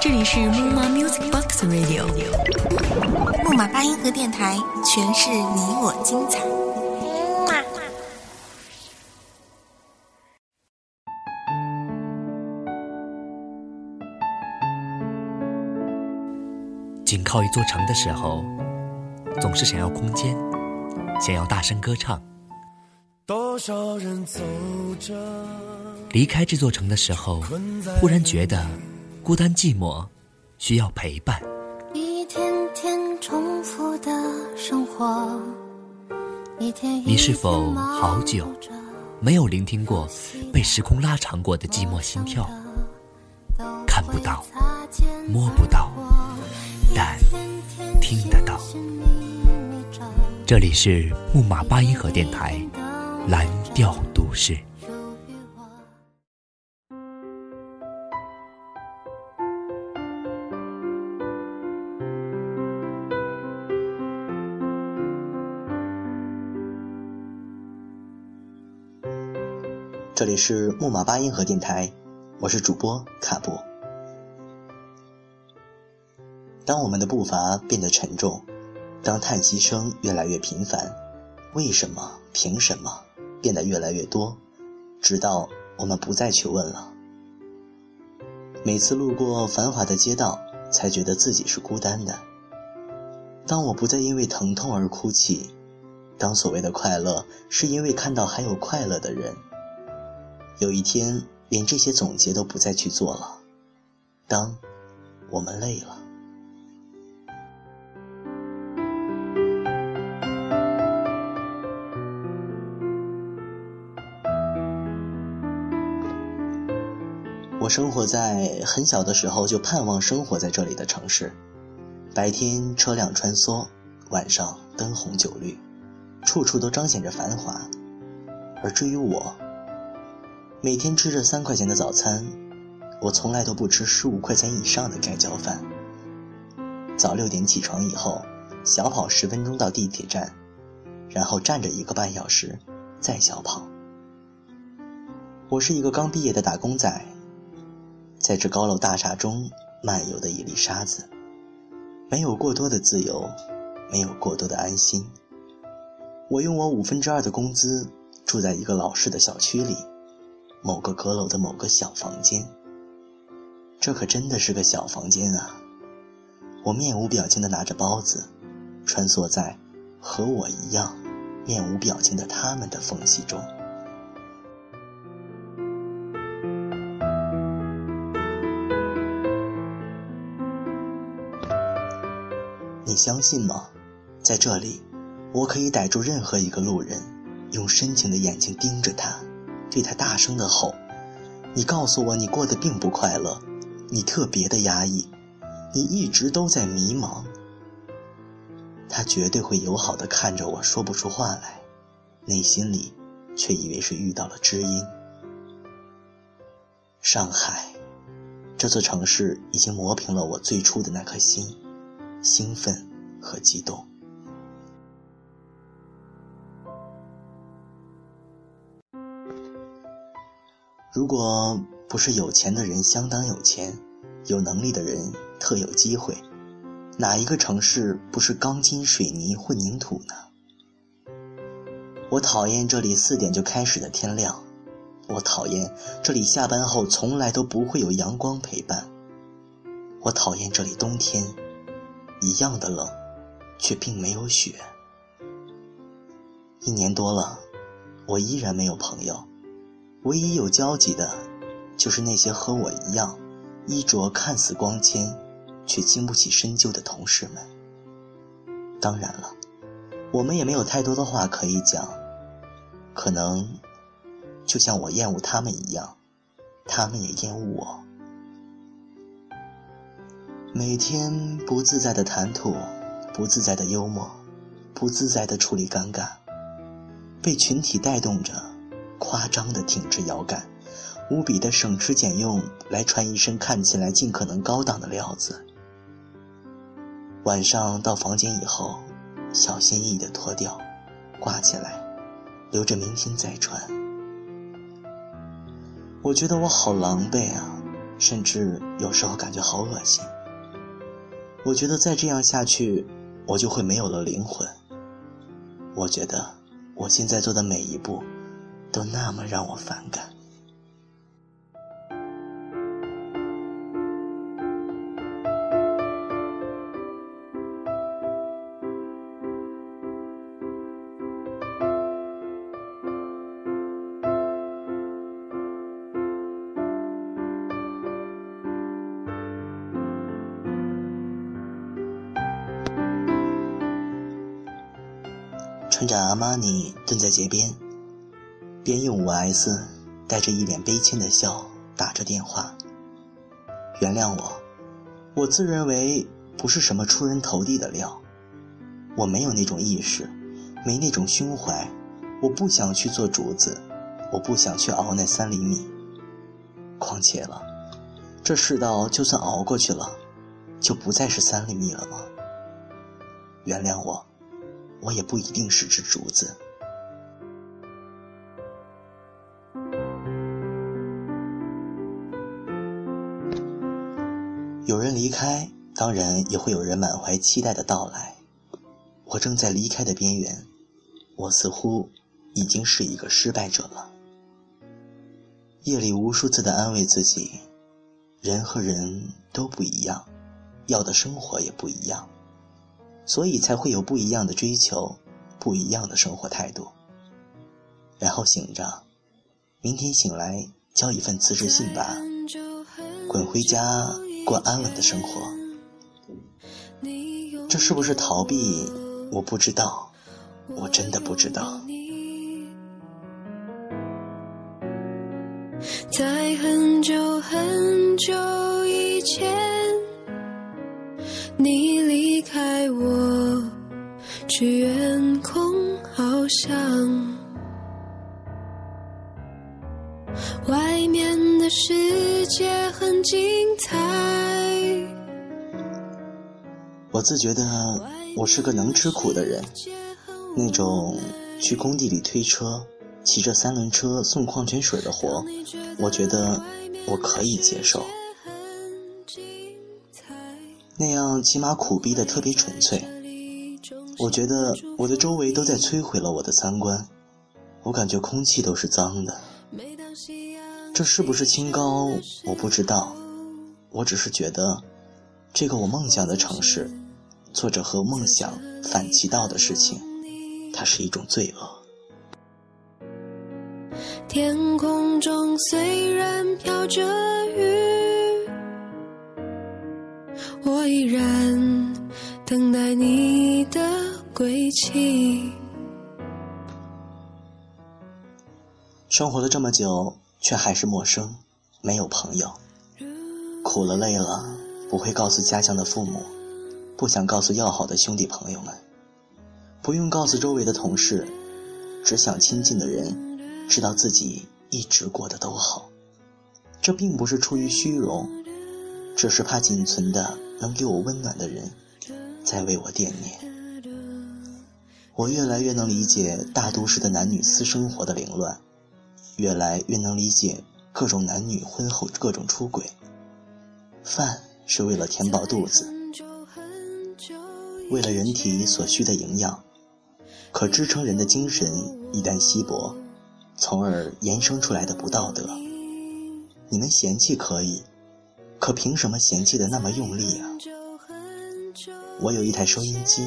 这里是木马 Music Box Radio，木马八音盒电台，诠释你我精彩。紧靠一座城的时候，总是想要空间，想要大声歌唱。多少人走着，离开这座城的时候，忽然觉得孤单寂寞，需要陪伴。一天天重复的生活，一天你是否好久没有聆听过被时空拉长过的寂寞心跳？看不到，摸不到。但听得到。这里是木马八音盒电台，蓝调都市。这里是木马八音盒电台，我是主播卡布。当我们的步伐变得沉重，当叹息声越来越频繁，为什么？凭什么？变得越来越多，直到我们不再去问了。每次路过繁华的街道，才觉得自己是孤单的。当我不再因为疼痛而哭泣，当所谓的快乐是因为看到还有快乐的人，有一天连这些总结都不再去做了。当我们累了。生活在很小的时候就盼望生活在这里的城市，白天车辆穿梭，晚上灯红酒绿，处处都彰显着繁华。而至于我，每天吃着三块钱的早餐，我从来都不吃十五块钱以上的盖浇饭。早六点起床以后，小跑十分钟到地铁站，然后站着一个半小时，再小跑。我是一个刚毕业的打工仔。在这高楼大厦中漫游的一粒沙子，没有过多的自由，没有过多的安心。我用我五分之二的工资住在一个老式的小区里，某个阁楼的某个小房间。这可真的是个小房间啊！我面无表情地拿着包子，穿梭在和我一样面无表情的他们的缝隙中。相信吗？在这里，我可以逮住任何一个路人，用深情的眼睛盯着他，对他大声的吼：“你告诉我，你过得并不快乐，你特别的压抑，你一直都在迷茫。”他绝对会友好的看着我说不出话来，内心里却以为是遇到了知音。上海，这座城市已经磨平了我最初的那颗心。兴奋和激动。如果不是有钱的人相当有钱，有能力的人特有机会，哪一个城市不是钢筋水泥混凝土呢？我讨厌这里四点就开始的天亮，我讨厌这里下班后从来都不会有阳光陪伴，我讨厌这里冬天。一样的冷，却并没有雪。一年多了，我依然没有朋友，唯一有交集的，就是那些和我一样，衣着看似光鲜，却经不起深究的同事们。当然了，我们也没有太多的话可以讲，可能，就像我厌恶他们一样，他们也厌恶我。每天不自在的谈吐，不自在的幽默，不自在的处理尴尬，被群体带动着，夸张的挺直腰杆，无比的省吃俭用来穿一身看起来尽可能高档的料子。晚上到房间以后，小心翼翼的脱掉，挂起来，留着明天再穿。我觉得我好狼狈啊，甚至有时候感觉好恶心。我觉得再这样下去，我就会没有了灵魂。我觉得我现在做的每一步，都那么让我反感。穿着阿玛尼蹲在街边，边用五 S 带着一脸悲切的笑打着电话。原谅我，我自认为不是什么出人头地的料，我没有那种意识，没那种胸怀，我不想去做竹子，我不想去熬那三厘米。况且了，这世道就算熬过去了，就不再是三厘米了吗？原谅我。我也不一定是只竹子。有人离开，当然也会有人满怀期待的到来。我正在离开的边缘，我似乎已经是一个失败者了。夜里无数次的安慰自己，人和人都不一样，要的生活也不一样。所以才会有不一样的追求，不一样的生活态度。然后醒着，明天醒来交一份辞职信吧，滚回家过安稳的生活。这是不是逃避？我不知道，我真的不知道。在很久很久以前。你离我，去远空翱翔。外面的世界很精彩。我自觉得我是个能吃苦的人，那种去工地里推车、骑着三轮车送矿泉水的活，我觉得我可以接受。那样起码苦逼的特别纯粹。我觉得我的周围都在摧毁了我的三观，我感觉空气都是脏的。这是不是清高？我不知道。我只是觉得，这个我梦想的城市，做着和梦想反其道的事情，它是一种罪恶。天空中虽然飘着雨。我依然等待你的归期。生活了这么久，却还是陌生，没有朋友。苦了累了，不会告诉家乡的父母，不想告诉要好的兄弟朋友们，不用告诉周围的同事，只想亲近的人知道自己一直过得都好。这并不是出于虚荣，只是怕仅存的。能给我温暖的人，在为我惦念。我越来越能理解大都市的男女私生活的凌乱，越来越能理解各种男女婚后各种出轨。饭是为了填饱肚子，为了人体所需的营养，可支撑人的精神一旦稀薄，从而延伸出来的不道德。你们嫌弃可以。可凭什么嫌弃的那么用力啊？我有一台收音机，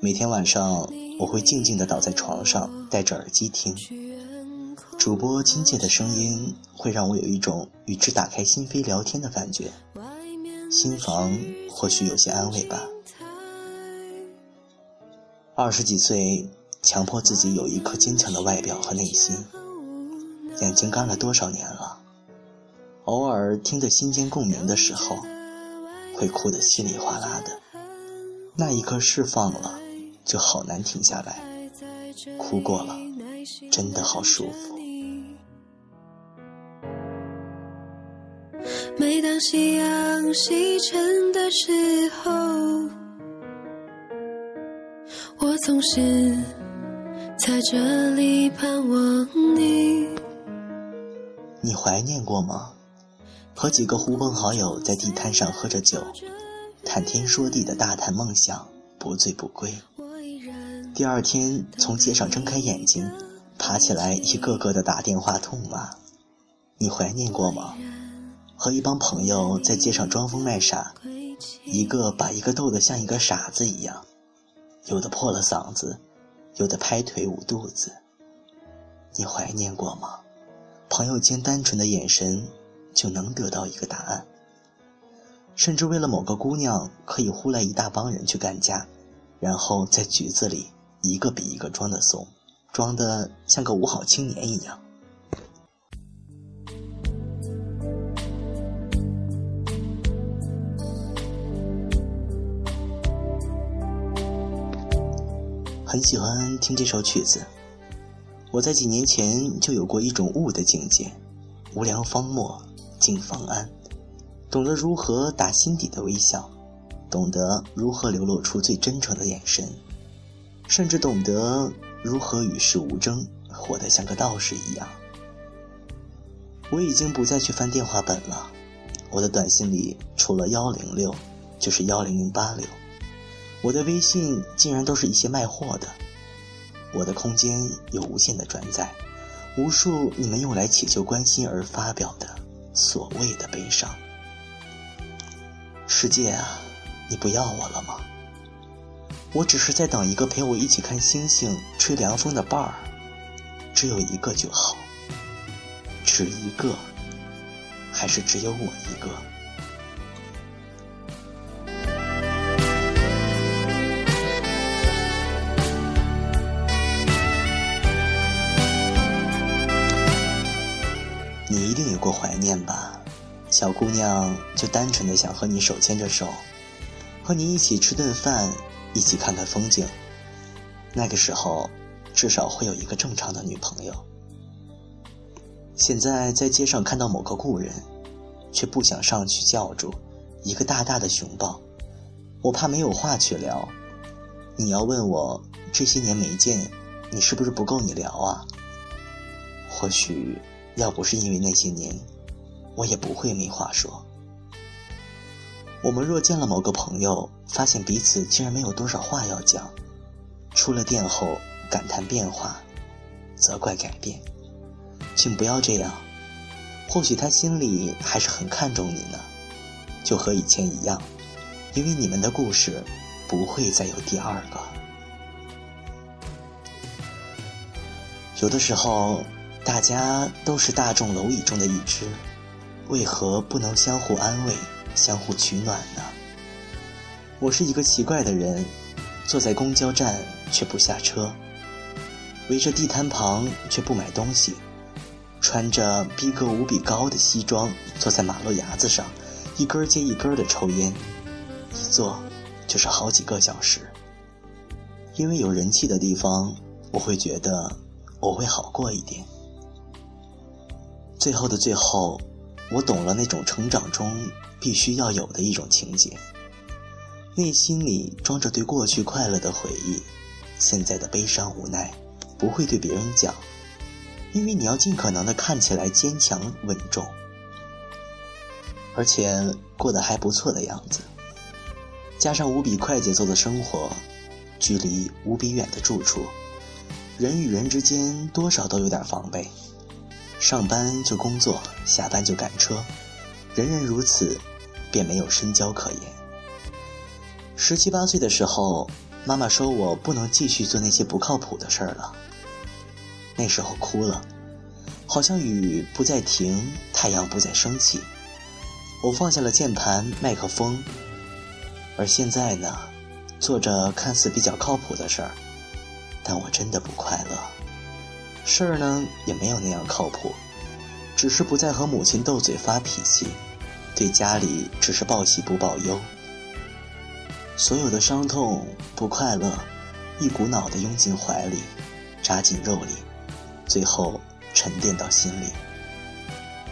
每天晚上我会静静的倒在床上，戴着耳机听。主播亲切的声音会让我有一种与之打开心扉聊天的感觉，心房或许有些安慰吧。二十几岁，强迫自己有一颗坚强的外表和内心，眼睛干了多少年了？偶尔听得心间共鸣的时候，会哭得稀里哗啦的。那一刻释放了，就好难停下来。哭过了，真的好舒服。每当夕阳西沉的时候，我总是在这里盼望你。你怀念过吗？和几个狐朋好友在地摊上喝着酒，谈天说地的大谈梦想，不醉不归。第二天从街上睁开眼睛，爬起来一个个的打电话痛骂。你怀念过吗？和一帮朋友在街上装疯卖傻，一个把一个逗得像一个傻子一样，有的破了嗓子，有的拍腿捂肚子。你怀念过吗？朋友间单纯的眼神就能得到一个答案，甚至为了某个姑娘，可以呼来一大帮人去干架，然后在局子里一个比一个装的怂，装的像个五好青年一样。很喜欢听这首曲子。我在几年前就有过一种悟的境界，无良方墨，进方安，懂得如何打心底的微笑，懂得如何流露出最真诚的眼神，甚至懂得如何与世无争，活得像个道士一样。我已经不再去翻电话本了，我的短信里除了幺零六，就是幺零零八六，我的微信竟然都是一些卖货的。我的空间有无限的转载，无数你们用来祈求关心而发表的所谓的悲伤。世界啊，你不要我了吗？我只是在等一个陪我一起看星星、吹凉风的伴儿，只有一个就好。只一个，还是只有我一个？怀念吧，小姑娘就单纯的想和你手牵着手，和你一起吃顿饭，一起看看风景。那个时候，至少会有一个正常的女朋友。现在在街上看到某个故人，却不想上去叫住，一个大大的熊抱，我怕没有话去聊。你要问我这些年没见，你是不是不够你聊啊？或许。要不是因为那些年，我也不会没话说。我们若见了某个朋友，发现彼此竟然没有多少话要讲，出了店后感叹变化，责怪改变，请不要这样。或许他心里还是很看重你呢，就和以前一样，因为你们的故事不会再有第二个。有的时候。大家都是大众蝼蚁中的一只，为何不能相互安慰、相互取暖呢？我是一个奇怪的人，坐在公交站却不下车，围着地摊旁却不买东西，穿着逼格无比高的西装，坐在马路牙子上，一根接一根的抽烟，一坐就是好几个小时。因为有人气的地方，我会觉得我会好过一点。最后的最后，我懂了那种成长中必须要有的一种情节。内心里装着对过去快乐的回忆，现在的悲伤无奈，不会对别人讲，因为你要尽可能的看起来坚强稳重，而且过得还不错的样子。加上无比快节奏的生活，距离无比远的住处，人与人之间多少都有点防备。上班就工作，下班就赶车，人人如此，便没有深交可言。十七八岁的时候，妈妈说我不能继续做那些不靠谱的事儿了。那时候哭了，好像雨不再停，太阳不再升起。我放下了键盘、麦克风，而现在呢，做着看似比较靠谱的事儿，但我真的不快乐。事儿呢也没有那样靠谱，只是不再和母亲斗嘴发脾气，对家里只是报喜不报忧。所有的伤痛、不快乐，一股脑的拥进怀里，扎进肉里，最后沉淀到心里。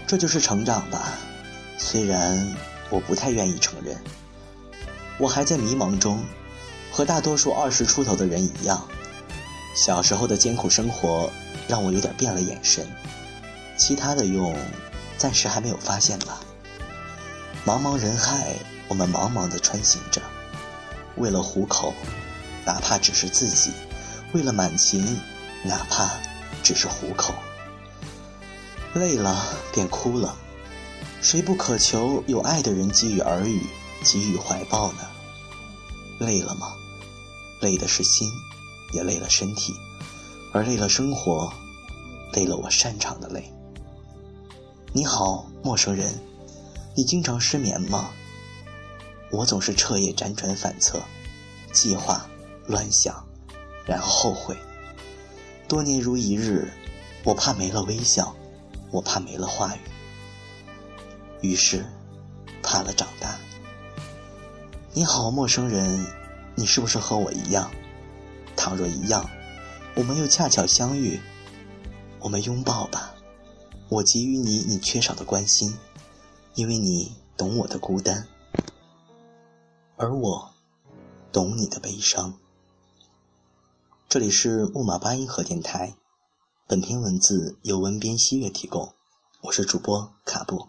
这就是成长吧，虽然我不太愿意承认，我还在迷茫中，和大多数二十出头的人一样，小时候的艰苦生活。让我有点变了眼神，其他的用，暂时还没有发现吧。茫茫人海，我们茫茫的穿行着，为了糊口，哪怕只是自己；为了满勤，哪怕只是糊口。累了便哭了，谁不渴求有爱的人给予耳语，给予怀抱呢？累了吗？累的是心，也累了身体，而累了生活，累了我擅长的累。你好，陌生人，你经常失眠吗？我总是彻夜辗转反侧，计划、乱想，然后后悔。多年如一日，我怕没了微笑，我怕没了话语，于是怕了长大。你好，陌生人，你是不是和我一样？倘若一样，我们又恰巧相遇，我们拥抱吧。我给予你你缺少的关心，因为你懂我的孤单，而我懂你的悲伤。这里是木马八音盒电台，本篇文字由文编西月提供，我是主播卡布。